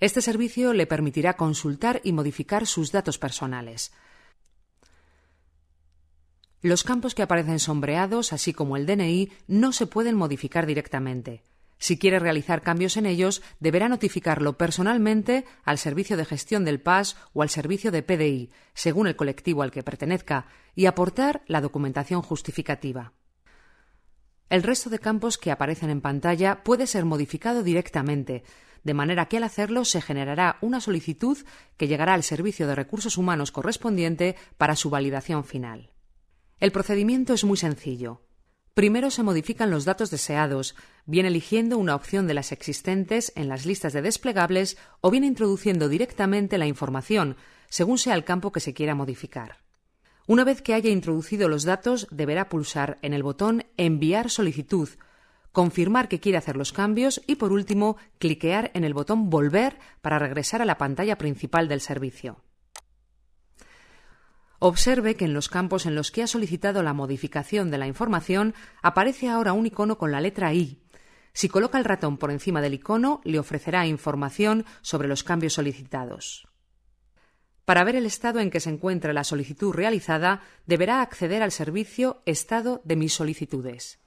Este servicio le permitirá consultar y modificar sus datos personales. Los campos que aparecen sombreados, así como el DNI, no se pueden modificar directamente. Si quiere realizar cambios en ellos, deberá notificarlo personalmente al Servicio de Gestión del PAS o al Servicio de PDI, según el colectivo al que pertenezca, y aportar la documentación justificativa. El resto de campos que aparecen en pantalla puede ser modificado directamente, de manera que al hacerlo se generará una solicitud que llegará al Servicio de Recursos Humanos correspondiente para su validación final. El procedimiento es muy sencillo. Primero se modifican los datos deseados, bien eligiendo una opción de las existentes en las listas de desplegables o bien introduciendo directamente la información, según sea el campo que se quiera modificar. Una vez que haya introducido los datos, deberá pulsar en el botón Enviar solicitud, confirmar que quiere hacer los cambios y, por último, cliquear en el botón Volver para regresar a la pantalla principal del servicio. Observe que en los campos en los que ha solicitado la modificación de la información aparece ahora un icono con la letra I. Si coloca el ratón por encima del icono, le ofrecerá información sobre los cambios solicitados. Para ver el estado en que se encuentra la solicitud realizada, deberá acceder al servicio Estado de mis solicitudes.